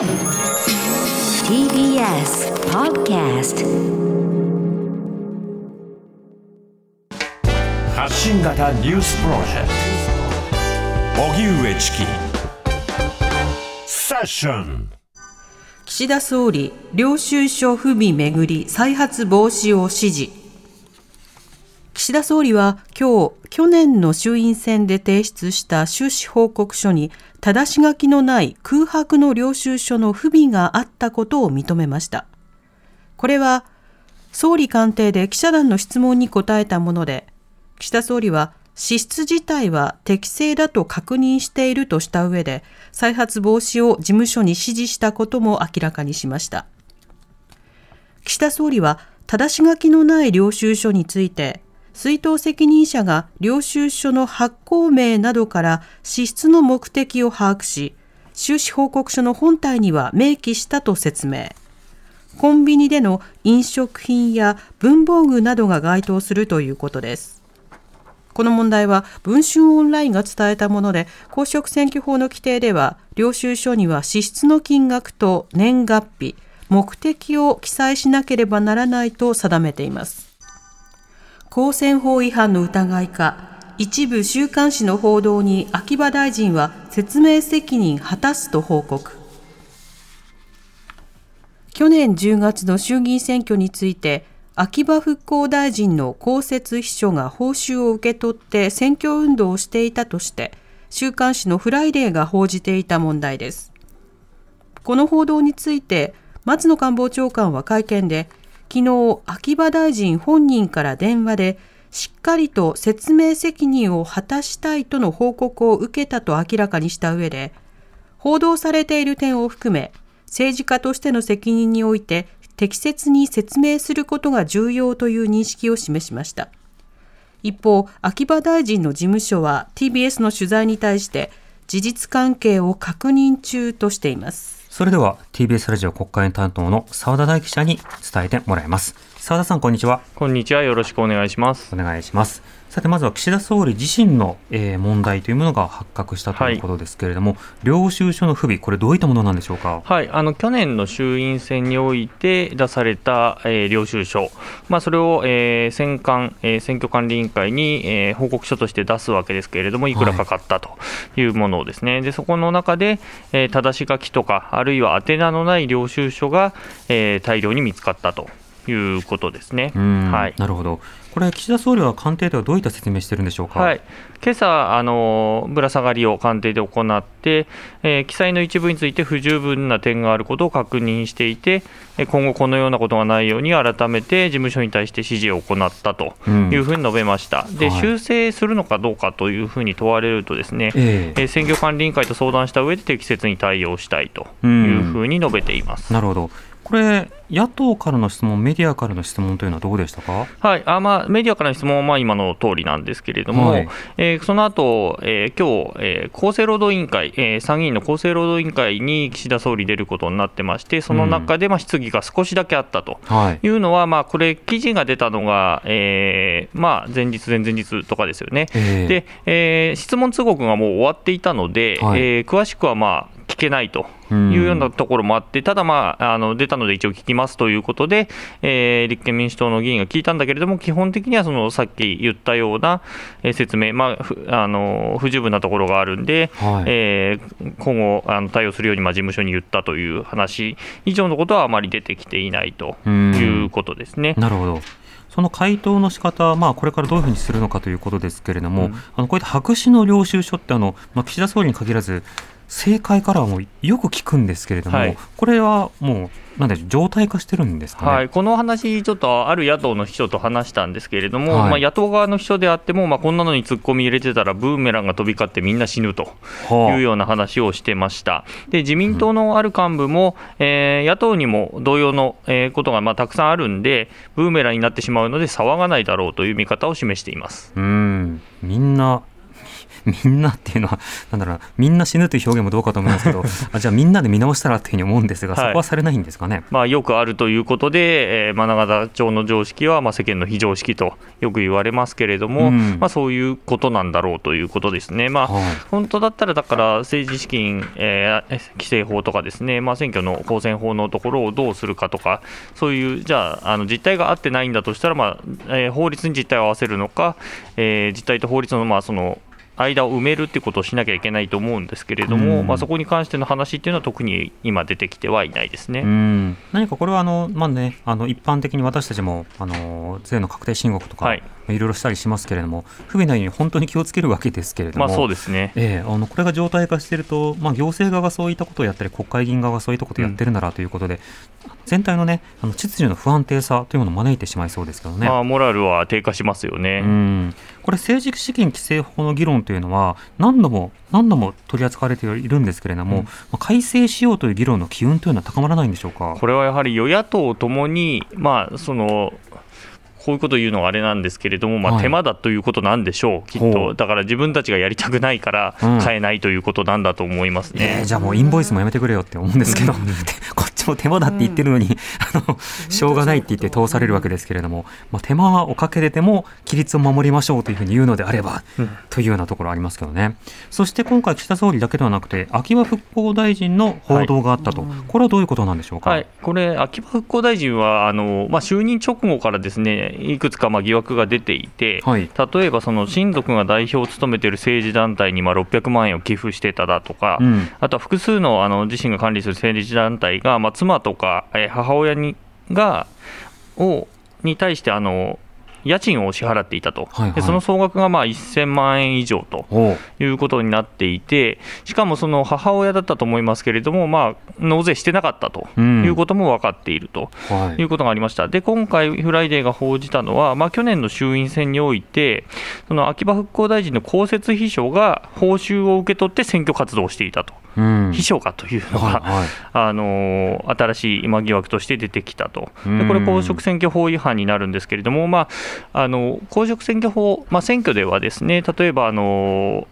TBS Podcast 発信型ニュースプロジェクト。荻上チキ。セッション。岸田総理、領収書不備めぐり再発防止を指示。岸田総理は今日、去年の衆院選で提出した収支報告書に、正し書きのない空白の領収書の不備があったことを認めました。これは、総理官邸で記者団の質問に答えたもので、岸田総理は支出自体は適正だと確認しているとした上で、再発防止を事務所に指示したことも明らかにしました。岸田総理は、正し書きのない領収書について、出納責任者が領収書の発行名などから支出の目的を把握し、収支報告書の本体には明記したと説明。コンビニでの飲食品や文房具などが該当するということです。この問題は文春オンラインが伝えたもので公職選挙法の規定では領収書には支出の金額と年月日目的を記載しなければならないと定めています公選法違反の疑いか一部週刊誌の報道に秋葉大臣は説明責任果たすと報告。去年10月の衆議院選挙について秋葉復興大臣の公設秘書が報酬を受け取って選挙運動をしていたとして週刊誌のフライデーが報じていた問題です。この報道について松野官房長官は会見で昨日秋葉大臣本人から電話でしっかりと説明責任を果たしたいとの報告を受けたと明らかにした上で報道されている点を含め政治家としての責任において適切に説明することが重要という認識を示しました。一方、秋葉大臣の事務所は TBS の取材に対して事実関係を確認中としています。それでは TBS ラジオ国会担当の澤田大記者に伝えてもらいます。澤田さん、こんにちは。こんにちは。よろしくお願いします。お願いします。さてまずは岸田総理自身の、えー、問題というものが発覚したということですけれども、はい、領収書の不備、これ、どういったものなんでしょうか、はい、あの去年の衆院選において出された、えー、領収書、まあ、それを、えー、選管、えー、選挙管理委員会に、えー、報告書として出すわけですけれども、い。くらかかったというものをですね、はい、でそこの中で、えー、正し書きとか、あるいは宛名のない領収書が、えー、大量に見つかったということですね。はい、なるほど。これ、岸田総理は官邸ではどういった説明してるんでしょうか、はい、今朝あのぶら下がりを官邸で行って、えー、記載の一部について不十分な点があることを確認していて、今後、このようなことがないように、改めて事務所に対して指示を行ったというふうに述べました、うん、で、はい、修正するのかどうかというふうに問われると、ですね、えー、選挙管理委員会と相談した上で適切に対応したいというふうに述べています。うん、なるほどこれ、野党からの質問、メディアからの質問というのはどうでしたか、はい。あまあ、メディアからの質問はまあ今の通りなんですけれども、はい、えー、その後、えー、今日、えー、厚生労働委員会、えー、参議院の厚生労働委員会に岸田総理出ることになってまして、その中でまあ質疑が少しだけあったとい。うのは、うん、まあ、これ、記事が出たのが、えーまあ、前日、前々日とかですよね、えー、でえー、質問通告がもう終わっていたので、はい、えー、詳しくはまあ聞けないというようなところもあって、ただ、まあ、あの出たので一応聞きますということで、えー、立憲民主党の議員が聞いたんだけれども、基本的にはそのさっき言ったような説明、まあ、あの不十分なところがあるんで、はい、えー、今後あの対応するようにまあ事務所に言ったという話以上のことはあまり出てきていないということですね。なるほど。その回答の仕方はまあこれからどういうふうにするのかということですけれども、うん、あのこういった白紙の領収書ってあの、まあ、岸田総理に限らず、政界からはもうよく聞くんですけれども、はい、これはもうなんで状態化してるんですか、ね、はい、この話、ちょっとある野党の秘書と話したんですけれども、はい、まあ、野党側の秘書であっても、まあ、こんなのに突っ込み入れてたら、ブーメランが飛び交ってみんな死ぬというような話をしてました。で自民党のある幹部も、うん、えー、野党にも同様の、えー、ことがまあたくさんあるんで、ブーメランになってしまうので、騒がないだろうという見方を示しています。うん。みんなみんなっていうのは、なんだろうな、みんな死ぬという表現もどうかと思いますけど、あじゃあ、みんなで見直したらっていうふうに思うんですが、そこはされないんですかね？まあ、よくあるということで、えー、真永田町の常識は、まあ、世間の非常識とよく言われますけれども、うんまあ、そういうことなんだろうということですね。まあ、はい、本当だったら、だから政治資金、えー、規正法とかですね、まあ、選挙の公選法のところをどうするかとか、そういう、じゃあ、あの実態が合ってないんだとしたら、まあえー、法律に実態を合わせるのか、えー、実態と法律のまあその間を埋めるってことをしなきゃいけないと思うんですけれども、うん、まあ、そこに関しての話っていうのは、特に今、出てきてはいないですね、うん、何かこれはあの、まあね、あの一般的に私たちもあの税の確定申告とか、はい、いろいろしたりしますけれども、不備ないように本当に気をつけるわけですけれども、まあ、そうですね、えー、あのこれが常態化していると、まあ、行政側がそういったことをやったり、国会議員側がそういったことをやってるならということで、うん、全体の,、ね、あの秩序の不安定さというものを招いてしまいそうですけどね。まあ、モラルは低下しますよね。うんこれ、政治資金規正法の議論というのは、何度も何度も取り扱われているんですけれども、うん、改正しようという議論の機運というのは高まらないんでしょうか？これはやはり与野党ともに、まあ、そのこういうことを言うのはあれなんですけれども、まあ、手間だということなんでしょう、はい、きっと、だから自分たちがやりたくないから買えないということなんだと思いますね、うんえー、じゃあもうインボイスもやめてくれよって思うんですけど、こっちも手間だって言ってるのに、うん、あのしょうがないって言って通されるわけですけれども、まあ、手間をかけてても、規律を守りましょうというふうに言うのであれば、うん、というようなところありますけどね、そして今回、岸田総理だけではなくて、秋葉復興大臣の報道があったと、はい、これはどういうことなんでしょうか？はい、これ秋葉復興大臣はあの、まあ、就任直後からですねいくつかまあ疑惑が出ていて、はい、例えばその親族が代表を務めている政治団体にまあ600万円を寄付してただとか、うん、あとは複数のあの自身が管理する政治団体が、まあ、妻とか、え母親にがをに対してあの家賃を支払っていたと、はいはい、でその総額がまあ1000万円以上ということになっていて、しかもその母親だったと思いますけれども、まあ、納税してなかったということも分かっているということがありました。で今回、フライデーが報じたのは、まあ、去年の衆院選において、その秋葉復興大臣の公設秘書が報酬を受け取って選挙活動をしていたと。秘書かというのが、はいはい、あの新しい今疑惑として出てきたと、でこれ、公職選挙法違反になるんですけれども、まあ、あの公職選挙法、まあ、選挙ではですね例えばあの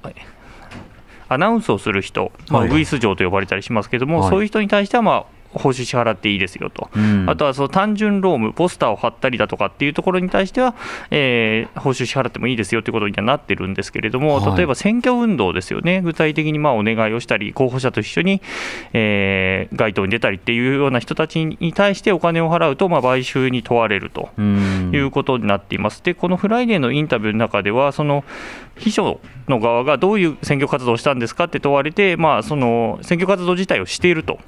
アナウンスをする人、まあ、ウグイス嬢と呼ばれたりしますけれども、はい、そういう人に対しては、まあ、報酬支払っていいですよと、うん、あとはその単純労務、ポスターを貼ったりだとかっていうところに対しては、えー、報酬支払ってもいいですよということにはなってるんですけれども、はい、例えば選挙運動ですよね、具体的にまあお願いをしたり、候補者と一緒に、えー、街頭に出たりっていうような人たちに対してお金を払うと、まあ、買収に問われるということになっています。でこのフライデーのインタビューの中ではその秘書の側がどういう選挙活動をしたんですかって問われて、まあ、その選挙活動自体をしていると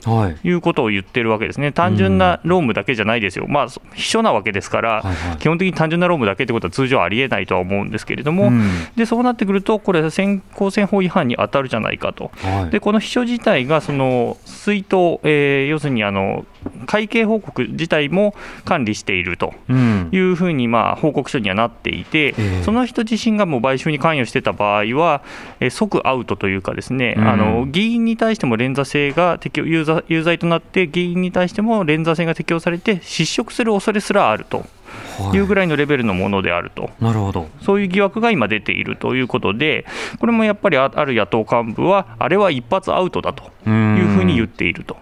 い。うことを言ってるわけですね、単純な労務だけじゃないですよ、まあ、秘書なわけですから、基本的に単純な労務だけってことは通常ありえないとは思うんですけれども、でそうなってくると、これ、選公選法違反に当たるじゃないかと、でこの秘書自体がその出納、えー、要するにあの会計報告自体も管理しているというふうに、まあ、報告書にはなっていて、その人自身がもう買収に関与してた場合は、え即アウトというか、ですね、あの議員に対しても連座制が適用有罪有罪となって、議員に対しても連座制が適用されて、失職する恐れすらあると。い。うぐらいのレベルのものであると、なるほど。そういう疑惑が今出ているということで、これもやっぱりある野党幹部は、あれは一発アウトだというふうに言っていると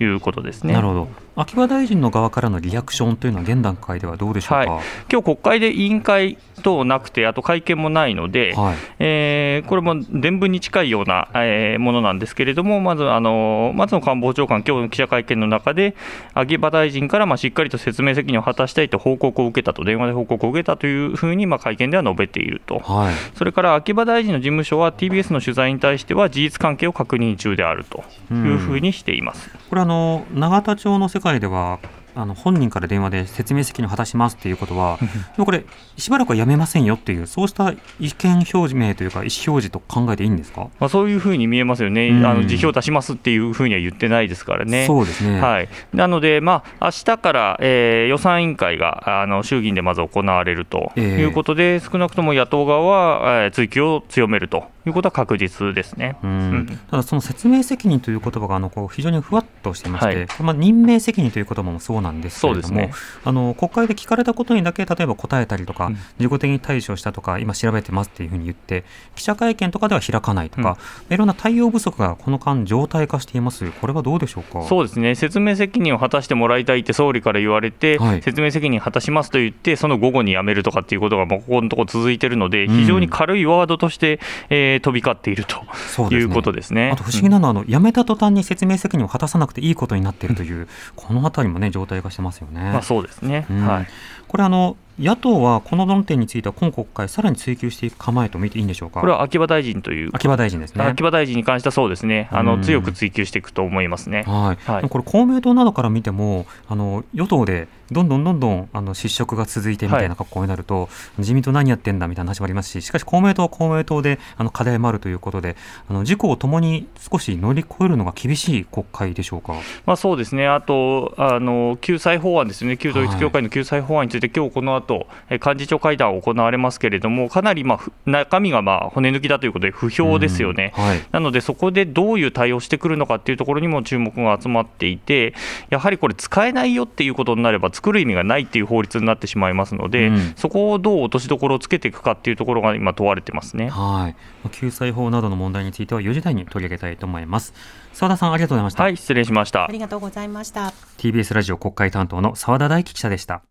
いうことですね。なるほど秋葉大臣の側からのリアクションというのは、現段階ではどうでしょうか、はい、今日国会で委員会等なくて、あと会見もないので、はい、えー、これも伝聞に近いような、えー、ものなんですけれども、まずあの松野官房長官、今日の記者会見の中で、秋葉大臣からまあしっかりと説明責任を果たしたいと報告を受けたと、電話で報告を受けたというふうにまあ会見では述べていると、はい、それから秋葉大臣の事務所は、TBS の取材に対しては、事実関係を確認中であるというふうにしています。これあの永田町の世界界ではあの本人から電話で説明責任を果たしますっていうことは、これ、しばらくはやめませんよっていう、そうした意見表明というか、意思表示と考えていいんですか、まあ、そういうふうに見えますよね、うん、あの辞表を出しますっていうふうには言ってないですからね。そうですね、はい、なので、まあ明日から、えー、予算委員会があの衆議院でまず行われるということで、えー、少なくとも野党側は、えー、追及を強めるということは確実ですね、うん、ただ、その説明責任という言葉があのこう非常にふわっとしていまして、はい、まあ、任命責任という言葉もそうそうなんですけれども、ね、あの国会で聞かれたことにだけ例えば答えたりとか、うん、自己的に対処したとか今調べてますっていうふうに言って記者会見とかでは開かないとか、うん、いろんな対応不足がこの間常態化しています。これはどうでしょうか？そうですね。説明責任を果たしてもらいたいって総理から言われて、はい、説明責任果たしますと言ってその午後に辞めるとかっていうことがここのところ続いているので非常に軽いワードとして、えー、飛び交っているということですね。あと不思議なのは、あの辞めた途端に説明責任を果たさなくていいことになっているという、このあたりもね状態化してますよね。まあ、そうですね、はい、これあの野党はこの論点については今国会、さらに追及していく構えと見ていいんでしょうか？これは秋葉大臣という秋葉大臣ですね。秋葉大臣に関してはそうですね、あの強く追及していくと思いますね、はい、はい、これ、公明党などから見ても、あの与党でどんどんどんどんあの失職が続いてみたいな格好になると、はい、自民党何やってんだみたいな話もありますし、しかし公明党は公明党であの課題もあるということで、あの自公ともに少し乗り越えるのが厳しい国会でしょうか、まあ、そうですね、あとあの救済法案ですね、旧統一教会の救済法案について、はい、今日この後幹事長会談行われますけれども、かなりまあ中身がまあ骨抜きだということで、不評ですよね、はい、なので、そこでどういう対応してくるのかっていうところにも注目が集まっていて、やはりこれ、使えないよっていうことになれば、作る意味がないっていう法律になってしまいますので、うん、そこをどう落としどころをつけていくかっていうところが今、問われてますね、はい、救済法などの問題については、4時台に取り上げたいと思います。澤田さんありがとうございました。はい、失礼しました。ありがとうございました。TBS ラジオ国会担当の澤田大樹記者でした。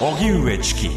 荻上チキ